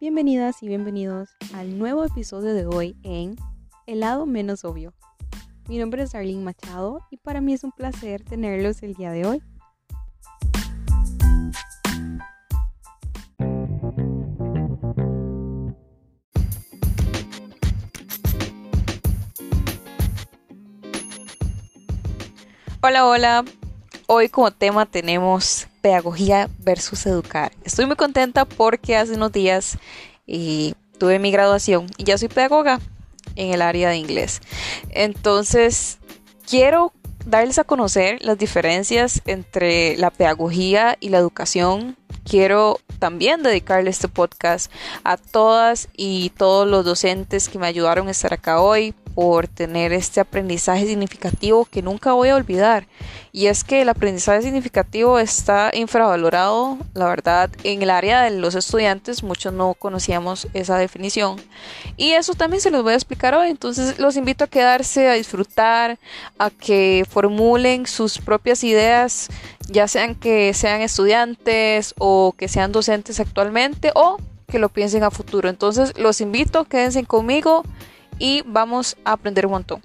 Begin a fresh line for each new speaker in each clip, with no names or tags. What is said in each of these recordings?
Bienvenidas y bienvenidos al nuevo episodio de hoy en El lado menos obvio. Mi nombre es Arlene Machado y para mí es un placer tenerlos el día de hoy. Hola, hola. Hoy como tema tenemos pedagogía versus educar. Estoy muy contenta porque hace unos días y tuve mi graduación y ya soy pedagoga en el área de inglés. Entonces, quiero darles a conocer las diferencias entre la pedagogía y la educación. Quiero también dedicarle este podcast a todas y todos los docentes que me ayudaron a estar acá hoy, por tener este aprendizaje significativo que nunca voy a olvidar. Y es que el aprendizaje significativo está infravalorado, la verdad, en el área de los estudiantes, muchos no conocíamos esa definición. Y eso también se los voy a explicar hoy, entonces los invito a quedarse, a disfrutar, a que formulen sus propias ideas, ya sean que sean estudiantes o que sean docentes actualmente o que lo piensen a futuro. Entonces los invito, quédense conmigo y vamos a aprender un montón.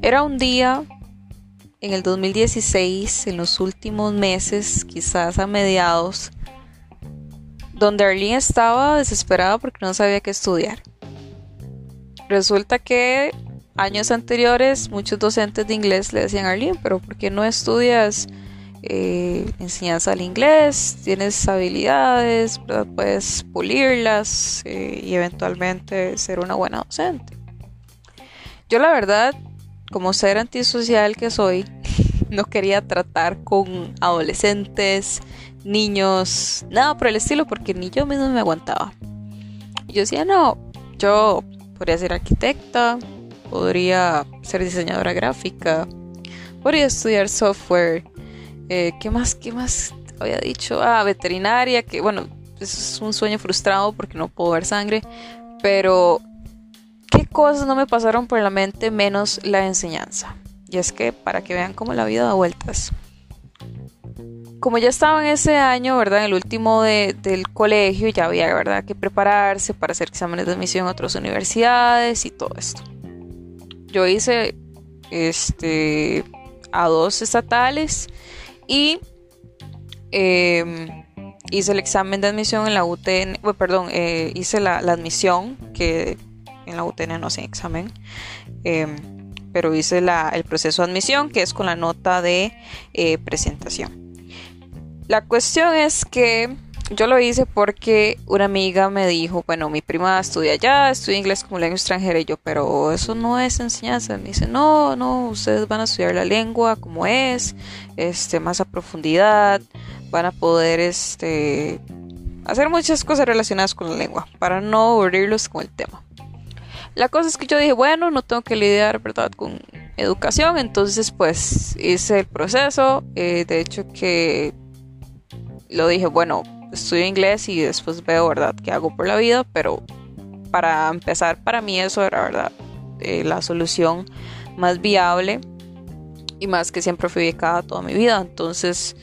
Era un día en el 2016, en los últimos meses, quizás a mediados, donde Arlene estaba desesperada porque no sabía qué estudiar. Resulta que años anteriores muchos docentes de inglés le decían a Arlene, pero ¿por qué no estudias eh, enseñanza al inglés? Tienes habilidades, puedes pulirlas eh, y eventualmente ser una buena docente. Yo la verdad, como ser antisocial que soy, no quería tratar con adolescentes niños, nada por el estilo, porque ni yo mismo me aguantaba. Yo decía, no, yo podría ser arquitecta, podría ser diseñadora gráfica, podría estudiar software, eh, ¿qué más, qué más había dicho? Ah, veterinaria, que bueno, es un sueño frustrado porque no puedo ver sangre, pero ¿qué cosas no me pasaron por la mente menos la enseñanza? Y es que para que vean cómo la vida da vueltas como ya estaba en ese año, ¿verdad? En el último del colegio, ya había, ¿verdad? Que prepararse para hacer exámenes de admisión a otras universidades y todo esto. Yo hice, este, a dos estatales y em, hice el examen de admisión en la UTN, perdón, eh, hice la, admisión, que en la UTN no hacen examen. Em, pero hice el proceso de admisión que es con la nota de eh, presentación. La cuestión es que yo lo hice porque una amiga me dijo, bueno, mi prima estudia allá, estudia inglés como lengua extranjera y yo, pero eso no es enseñanza. Me dice, no, no, ustedes van a estudiar la lengua como es, este, más a profundidad, van a poder, este, hacer muchas cosas relacionadas con la lengua para no aburrirlos con el tema. La cosa es que yo dije, bueno, no tengo que lidiar, ¿verdad?, con educación, entonces pues hice el proceso, eh, de hecho que lo dije, bueno, estudio inglés y después veo, ¿verdad?, qué hago por la vida, pero para empezar, para mí eso era, ¿verdad?, eh, la solución más viable y más que siempre fui becada toda mi vida. Entonces,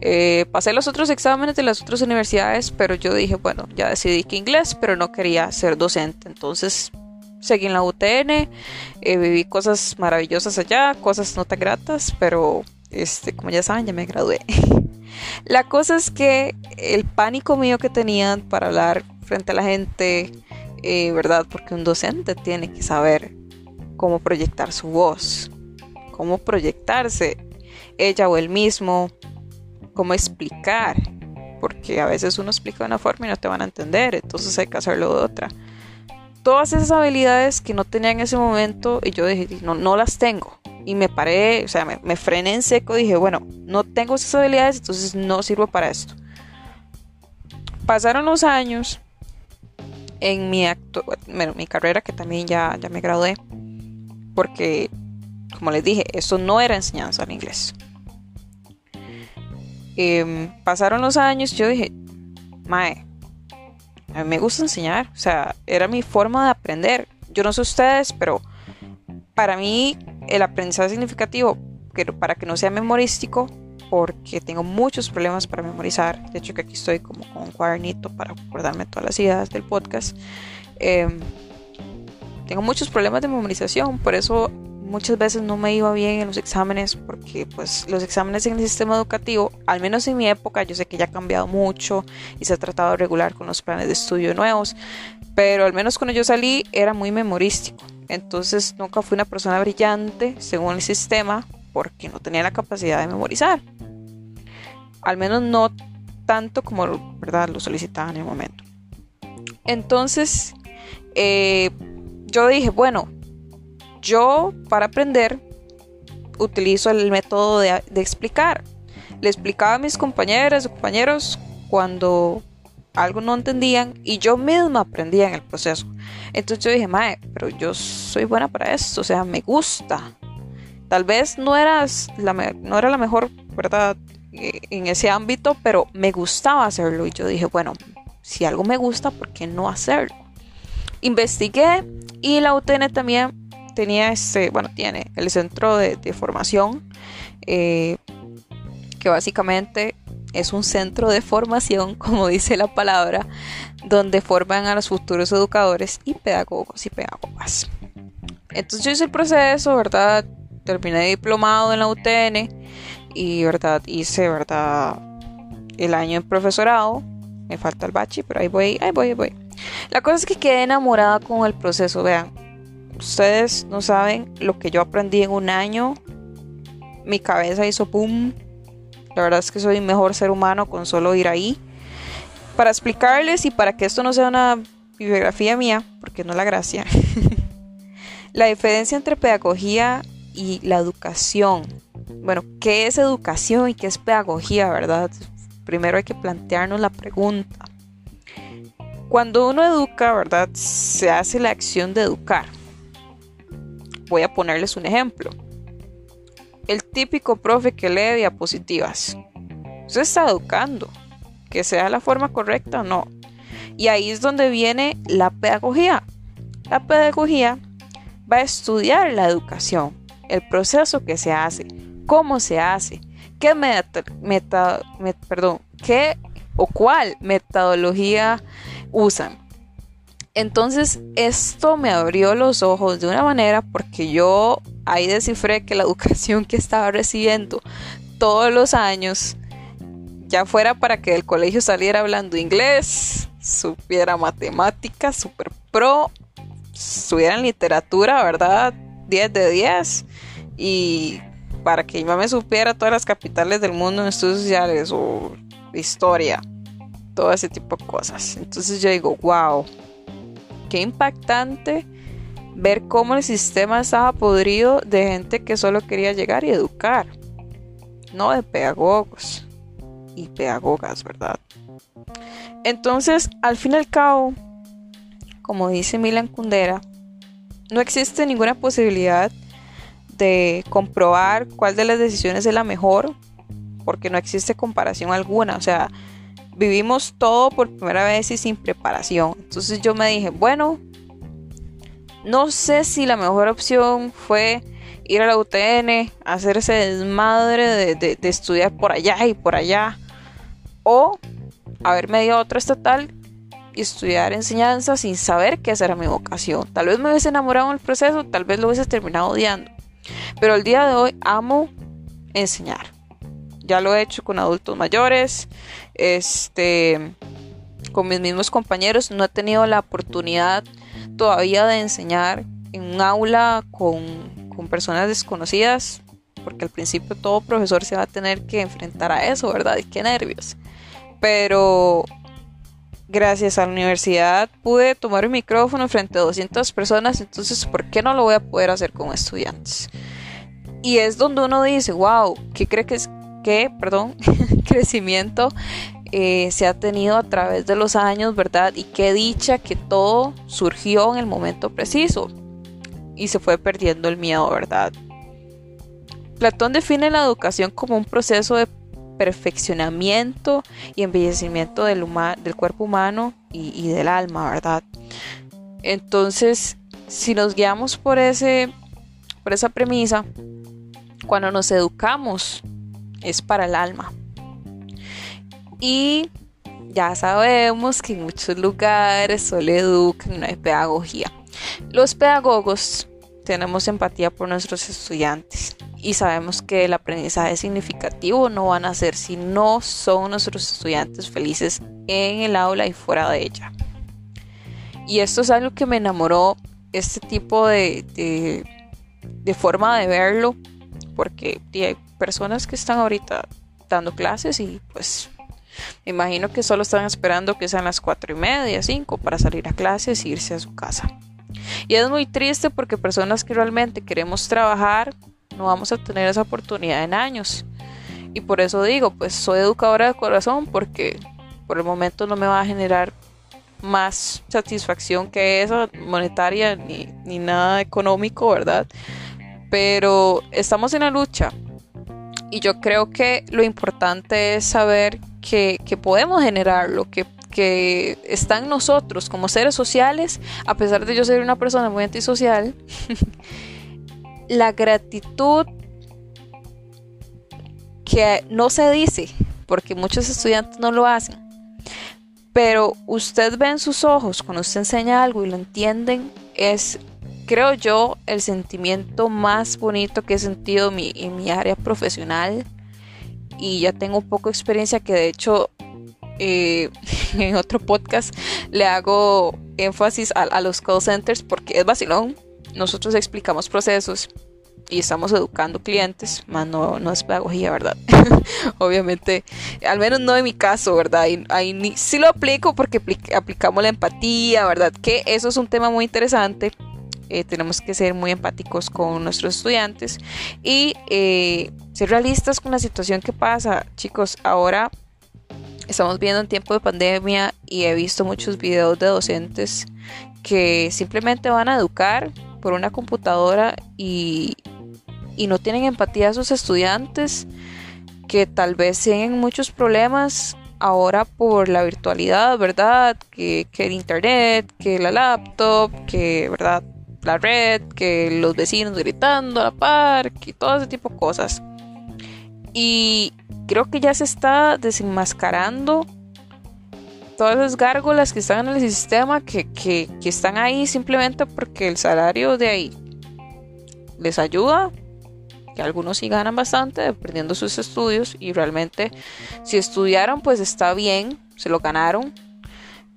eh, pasé los otros exámenes de las otras universidades, pero yo dije, bueno, ya decidí que inglés, pero no quería ser docente. Entonces, seguí en la UTN, eh, viví cosas maravillosas allá, cosas no tan gratas, pero este, como ya saben, ya me gradué. La cosa es que el pánico mío que tenían para hablar frente a la gente, eh, ¿verdad? Porque un docente tiene que saber cómo proyectar su voz, cómo proyectarse ella o él mismo, cómo explicar, porque a veces uno explica de una forma y no te van a entender, entonces hay que hacerlo de otra. Todas esas habilidades que no tenía en ese momento y yo dije, no, no las tengo y me paré, o sea, me, frené en seco, dije, bueno, no tengo esas habilidades, entonces no sirvo para esto. Pasaron los años en mi, acto, mi carrera, que también ya, ya me gradué, porque, como les dije, eso no era enseñanza en inglés. Em, pasaron los años yo dije, Mae, a mí me gusta enseñar, o sea, era mi forma de aprender. Yo no sé ustedes, pero para mí el aprendizaje significativo, para que no sea memorístico, porque tengo muchos problemas para memorizar. De hecho, que aquí estoy como con un cuadernito para acordarme todas las ideas del podcast. Em, tengo muchos problemas de memorización, por eso muchas veces no me iba bien en los exámenes, porque pues los exámenes en el sistema educativo, al menos en mi época, yo sé que ya ha cambiado mucho y se ha tratado de regular con los planes de estudio nuevos, pero al menos cuando yo salí era muy memorístico. Entonces nunca fui una persona brillante según el sistema porque no tenía la capacidad de memorizar. Al menos no tanto como ¿verdad? lo solicitaba en el momento. Entonces, eh, yo dije, bueno, yo para aprender utilizo el método de, explicar. Le explicaba a mis compañeras compañeros cuando algo no entendían y yo misma aprendía en el proceso. Entonces yo dije, mae, pero yo soy buena para esto, o sea, me gusta. Tal vez no, eras la no era la mejor, ¿verdad? Eh, en ese ámbito, pero me gustaba hacerlo y yo dije, bueno, si algo me gusta, ¿por qué no hacerlo? Investigué y la UTN también tenía este, bueno, tiene el centro de, formación, eh, que básicamente es un centro de formación, como dice la palabra, donde forman a los futuros educadores y pedagogos y pedagogas. Entonces yo hice el proceso, ¿verdad? Terminé diplomado en la UTN y, ¿verdad? Hice, ¿verdad? El año en profesorado. Me falta el bachi, pero ahí voy, ahí voy, ahí voy. La cosa es que quedé enamorada con el proceso, vean. Ustedes no saben lo que yo aprendí en un año. Mi cabeza hizo pum. La verdad es que soy mejor ser humano con solo ir ahí. Para explicarles y para que esto no sea una bibliografía mía, porque no es la gracia. la diferencia entre pedagogía y la educación. Bueno, ¿qué es educación y qué es pedagogía, verdad? Primero hay que plantearnos la pregunta. Cuando uno educa, ¿verdad? Se hace la acción de educar. Voy a ponerles un ejemplo. El típico profe que lee diapositivas. Usted está educando. Que sea la forma correcta o no. Y ahí es donde viene la pedagogía. La pedagogía va a estudiar la educación, el proceso que se hace, cómo se hace, qué meta, perdón, qué o cuál metodología usan. Entonces esto me abrió los ojos de una manera porque yo ahí descifré que la educación que estaba recibiendo todos los años, ya fuera para que del colegio saliera hablando inglés, supiera matemáticas, super pro, estuviera en literatura, ¿verdad? 10 de 10 y para que yo me supiera todas las capitales del mundo en estudios sociales o historia, todo ese tipo de cosas. Entonces yo digo, wow, qué impactante ver cómo el sistema estaba podrido de gente que solo quería llegar y educar, no de pedagogos y pedagogas, ¿verdad? Entonces, al fin y al cabo, como dice Milan Kundera, no existe ninguna posibilidad de comprobar cuál de las decisiones es la mejor, porque no existe comparación alguna. O sea, vivimos todo por primera vez y sin preparación. Entonces yo me dije, bueno, no sé si la mejor opción fue ir a la UTN, hacer ese desmadre de, estudiar por allá y por allá, o haberme ido a otra estatal y estudiar enseñanza sin saber qué era mi vocación. Tal vez me hubiese enamorado en el proceso, tal vez lo hubiese terminado odiando. Pero el día de hoy amo enseñar. Ya lo he hecho con adultos mayores, este, con mis mismos compañeros. No he tenido la oportunidad todavía de enseñar en un aula con, con personas desconocidas, porque al principio todo profesor se va a tener que enfrentar a eso, ¿verdad? Y qué nervios. Pero gracias a la universidad pude tomar un micrófono frente a 200 personas, entonces ¿por qué no lo voy a poder hacer con estudiantes? Y es donde uno dice, wow, ¿qué cree que es que, perdón, crecimiento eh, se ha tenido a través de los años, ¿verdad? Y qué dicha que todo surgió en el momento preciso y se fue perdiendo el miedo, ¿verdad? Platón define la educación como un proceso de perfeccionamiento y embellecimiento del, cuerpo humano y, del alma, ¿verdad? Entonces, si nos guiamos por esa premisa, cuando nos educamos es para el alma. Y ya sabemos que en muchos lugares solo educan, no hay pedagogía. Los pedagogos tenemos empatía por nuestros estudiantes y sabemos que el aprendizaje significativo no van a ser si no son nuestros estudiantes felices en el aula y fuera de ella. Y esto es algo que me enamoró, este tipo de, de, forma de verlo, porque hay personas que están ahorita dando clases y pues me imagino que solo están esperando que sean las cuatro y media, cinco para salir a clases e irse a su casa. Y es muy triste porque personas que realmente queremos trabajar no vamos a tener esa oportunidad en años. Y por eso digo, pues soy educadora de corazón porque por el momento no me va a generar más satisfacción que esa monetaria ni, ni nada económico, ¿verdad? Pero estamos en la lucha y yo creo que lo importante es saber que, que podemos generarlo, que que está en nosotros como seres sociales, a pesar de yo ser una persona muy antisocial, la gratitud que no se dice, porque muchos estudiantes no lo hacen, pero usted ve en sus ojos cuando usted enseña algo y lo entienden, es, creo yo, el sentimiento más bonito que he sentido en mi, en mi área profesional. Y ya tengo un poco de experiencia que de hecho eh, en otro podcast le hago énfasis a, los call centers porque es vacilón. Nosotros explicamos procesos y estamos educando clientes, más no, no es pedagogía, ¿verdad? Obviamente, al menos no en mi caso, ¿verdad? Ahí, sí lo aplico porque aplicamos la empatía, ¿verdad? Que eso es un tema muy interesante. Eh, tenemos que ser muy empáticos con nuestros estudiantes y eh, ser realistas con la situación que pasa. Chicos, ahora estamos viendo en tiempo de pandemia y he visto muchos videos de docentes que simplemente van a educar por una computadora y, no tienen empatía a sus estudiantes que tal vez tienen muchos problemas ahora por la virtualidad, ¿verdad? Que, que, el internet, que la laptop, que, ¿verdad? La red, que los vecinos gritando a la par, que todo ese tipo de cosas. Y creo que ya se está desenmascarando todas las gárgolas que están en el sistema, que, que, están ahí simplemente porque el salario de ahí les ayuda, que algunos sí ganan bastante aprendiendo sus estudios y realmente si estudiaron pues está bien, se lo ganaron,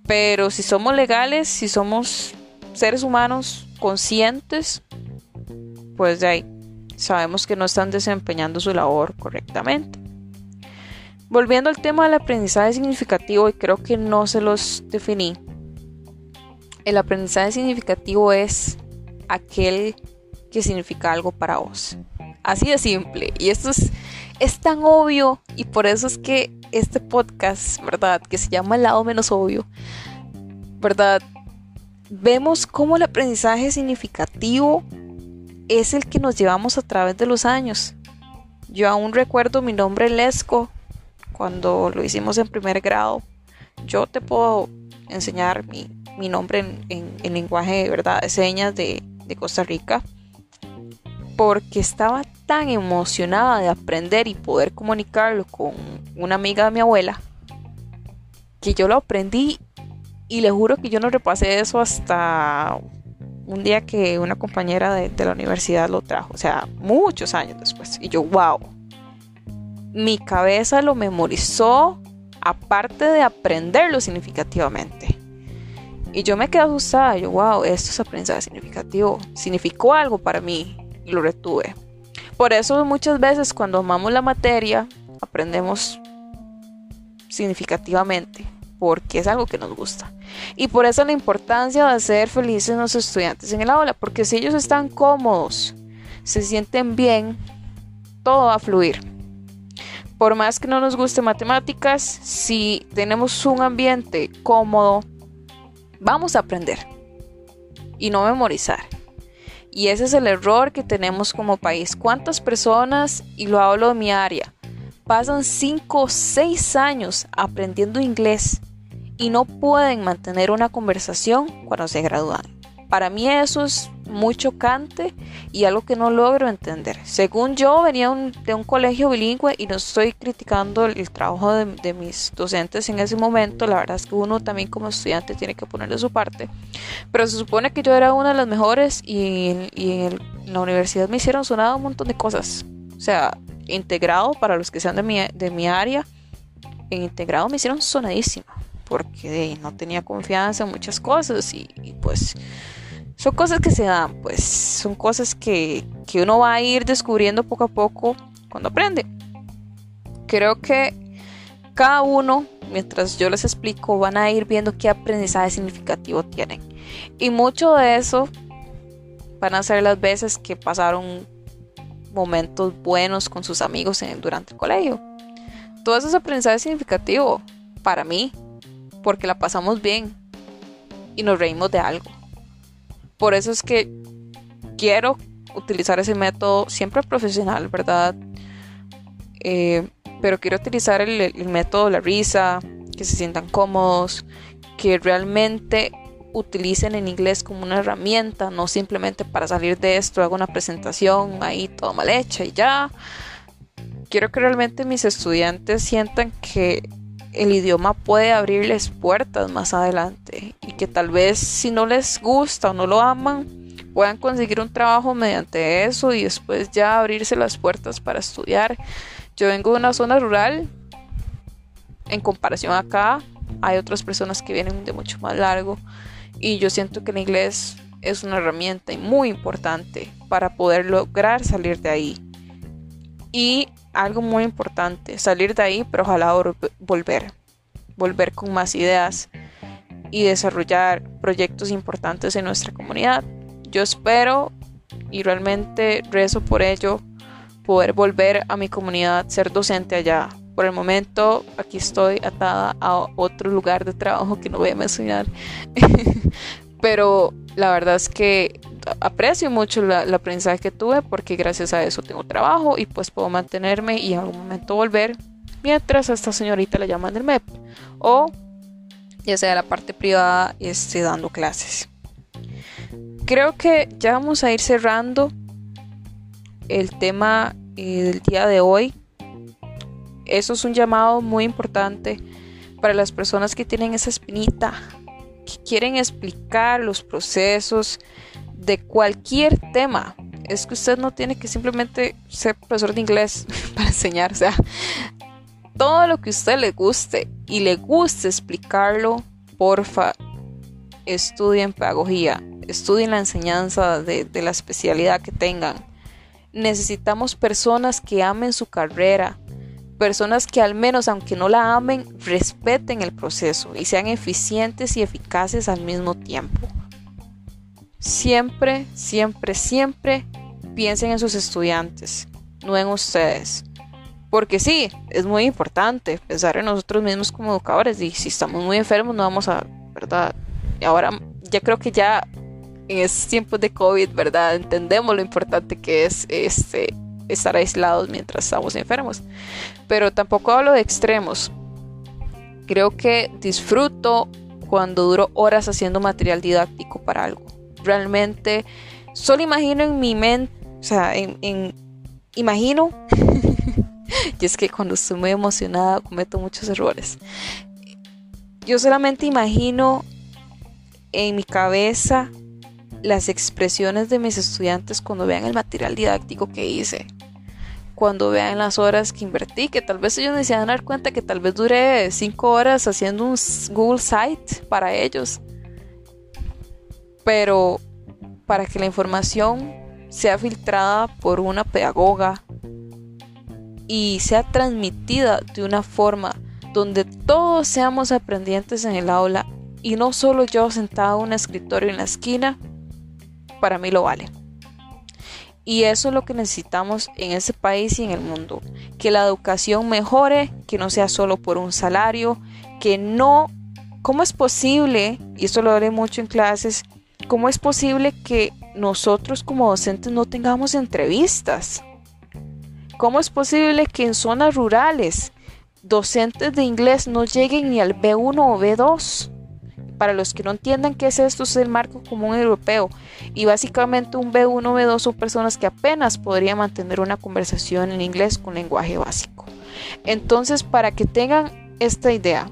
pero si somos legales, si somos seres humanos conscientes, pues de ahí sabemos que no están desempeñando su labor correctamente. Volviendo al tema del aprendizaje significativo, y creo que no se los definí, el aprendizaje significativo es aquel que significa algo para vos. Así de simple. Y esto es, es tan obvio y por eso es que este podcast, ¿verdad? Que se llama El lado menos obvio, ¿verdad? Vemos cómo el aprendizaje significativo es el que nos llevamos a través de los años. Yo aún recuerdo mi nombre Lesco cuando lo hicimos en primer grado. Yo te puedo enseñar mi, nombre en, lenguaje ¿verdad? de señas de, de Costa Rica porque estaba tan emocionada de aprender y poder comunicarlo con una amiga de mi abuela que yo lo aprendí y le juro que yo no repasé eso hasta un día que una compañera de, la universidad lo trajo, o sea, muchos años después. Y yo, wow, mi cabeza lo memorizó aparte de aprenderlo significativamente. Y yo me quedé asustada, yo, wow, esto es aprendizaje significativo, significó algo para mí y lo retuve. Por eso muchas veces cuando amamos la materia, aprendemos significativamente porque es algo que nos gusta. Y por eso la importancia de hacer felices a los estudiantes en el aula, porque si ellos están cómodos, se sienten bien, todo va a fluir. Por más que no nos guste matemáticas, si tenemos un ambiente cómodo, vamos a aprender y no memorizar. Y ese es el error que tenemos como país. ¿Cuántas personas, y lo hablo de mi área, pasan 5 o 6 años aprendiendo inglés y no pueden mantener una conversación cuando se gradúan. Para mí eso es muy chocante y algo que no logro entender. Según yo, venía de un colegio bilingüe y no estoy criticando el, trabajo de, mis docentes en ese momento. La verdad es que uno también como estudiante tiene que ponerle su parte. Pero se supone que yo era una de las mejores y, en, la universidad me hicieron sonar un montón de cosas. O sea, integrado, para los que sean de mi, de mi área, en integrado me hicieron sonadísima, porque no tenía confianza en muchas cosas y, pues son cosas que se dan, pues son cosas que, que uno va a ir descubriendo poco a poco cuando aprende. Creo que cada uno, mientras yo les explico, van a ir viendo qué aprendizaje significativo tienen. Y mucho de eso van a ser las veces que pasaron momentos buenos con sus amigos durante el colegio. Todo eso es aprendizaje significativo para mí, porque la pasamos bien y nos reímos de algo. Por eso es que quiero utilizar ese método siempre profesional, ¿verdad? Eh, pero quiero utilizar el, el método de la risa, que se sientan cómodos, que realmente utilicen en inglés como una herramienta, no simplemente para salir de esto, hago una presentación ahí todo mal hecha y ya. Quiero que realmente mis estudiantes sientan que el idioma puede abrirles puertas más adelante y que tal vez si no les gusta o no lo aman, puedan conseguir un trabajo mediante eso y después ya abrirse las puertas para estudiar. Yo vengo de una zona rural, en comparación acá, hay otras personas que vienen de mucho más largo. Y yo siento que el inglés es una herramienta muy importante para poder lograr salir de ahí. Y algo muy importante, salir de ahí, pero ojalá volver. Volver con más ideas y desarrollar proyectos importantes en nuestra comunidad. Yo espero y realmente rezo por ello, poder volver a mi comunidad, ser docente allá, por el momento aquí estoy atada a otro lugar de trabajo que no voy a mencionar. Pero la verdad es que aprecio mucho la, aprendizaje que tuve porque gracias a eso tengo trabajo y pues puedo mantenerme y en algún momento volver mientras a esta señorita la llaman del MEP o ya sea la parte privada esté dando clases. Creo que ya vamos a ir cerrando el tema eh, del día de hoy eso es un llamado muy importante para las personas que tienen esa espinita, que quieren explicar los procesos de cualquier tema. Es que usted no tiene que simplemente ser profesor de inglés para enseñar, o sea, todo lo que a usted le guste y le guste explicarlo, porfa, estudien pedagogía, estudien la enseñanza de, de la especialidad que tengan. Necesitamos personas que amen su carrera, personas que al menos aunque no la amen, respeten el proceso y sean eficientes y eficaces al mismo tiempo. Siempre, siempre, siempre piensen en sus estudiantes, no en ustedes. Porque sí, es muy importante pensar en nosotros mismos como educadores y si estamos muy enfermos no vamos a, ¿verdad? Y ahora ya creo que ya en estos tiempos de COVID, ¿verdad? Entendemos lo importante que es este estar aislados mientras estamos enfermos. Pero tampoco hablo de extremos. Creo que disfruto cuando duro horas haciendo material didáctico para algo. Realmente solo imagino en mi mente, o sea, en, imagino, y es que cuando estoy muy emocionada cometo muchos errores. Yo solamente imagino en mi cabeza las expresiones de mis estudiantes cuando vean el material didáctico que hice cuando vean las horas que invertí, que tal vez ellos ni se van a dar cuenta que tal vez dure 5 horas haciendo un Google Site para ellos. Pero para que la información sea filtrada por una pedagoga y sea transmitida de una forma donde todos seamos aprendientes en el aula y no solo yo sentado en un escritorio en la esquina, para mí lo vale. Y eso es lo que necesitamos en ese país y en el mundo. Que la educación mejore, que no sea solo por un salario, que no... ¿Cómo es posible, y esto lo haré mucho en clases, cómo es posible que nosotros como docentes no tengamos entrevistas? ¿Cómo es posible que en zonas rurales docentes de inglés no lleguen ni al B1 o B2? Para los que no entiendan qué es esto, es el marco común europeo. Y básicamente un B1 o B2 son personas que apenas podrían mantener una conversación en inglés con lenguaje básico. Entonces, para que tengan esta idea,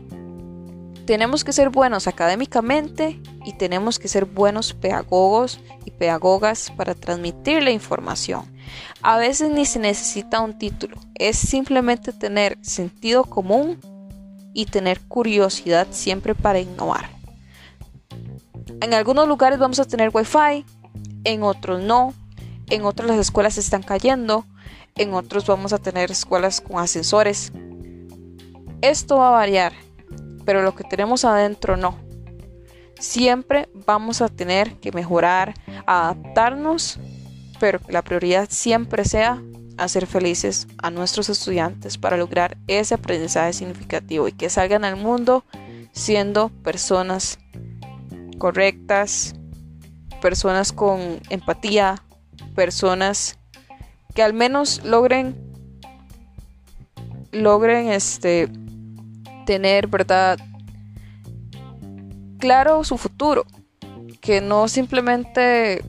tenemos que ser buenos académicamente y tenemos que ser buenos pedagogos y pedagogas para transmitir la información. A veces ni se necesita un título, es simplemente tener sentido común y tener curiosidad siempre para innovar. En algunos lugares vamos a tener wifi, en otros no, en otros las escuelas están cayendo, en otros vamos a tener escuelas con ascensores. Esto va a variar, pero lo que tenemos adentro no. Siempre vamos a tener que mejorar, adaptarnos, pero la prioridad siempre sea hacer felices a nuestros estudiantes para lograr ese aprendizaje significativo y que salgan al mundo siendo personas correctas, personas con empatía, personas que al menos logren logren este tener verdad claro su futuro que no simplemente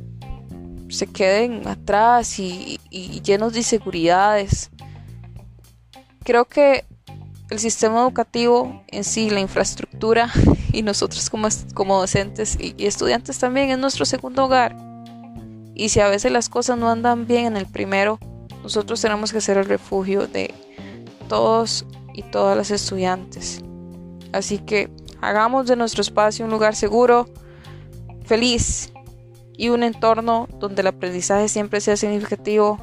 se queden atrás y, y llenos de inseguridades creo que el sistema educativo en sí, la infraestructura y nosotros como, como docentes y estudiantes también es nuestro segundo hogar. Y si a veces las cosas no andan bien en el primero, nosotros tenemos que ser el refugio de todos y todas las estudiantes. Así que hagamos de nuestro espacio un lugar seguro, feliz y un entorno donde el aprendizaje siempre sea significativo.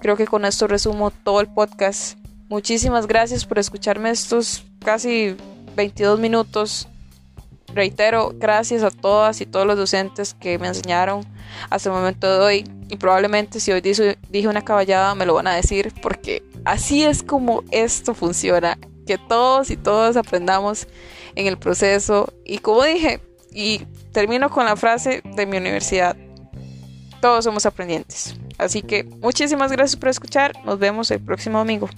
Creo que con esto resumo todo el podcast. Muchísimas gracias por escucharme estos casi 22 minutos. Reitero, gracias a todas y todos los docentes que me enseñaron hasta el momento de hoy. Y probablemente si hoy dije una caballada me lo van a decir porque así es como esto funciona. Que todos y todas aprendamos en el proceso. Y como dije, y termino con la frase de mi universidad. Todos somos aprendientes. Así que muchísimas gracias por escuchar. Nos vemos el próximo domingo.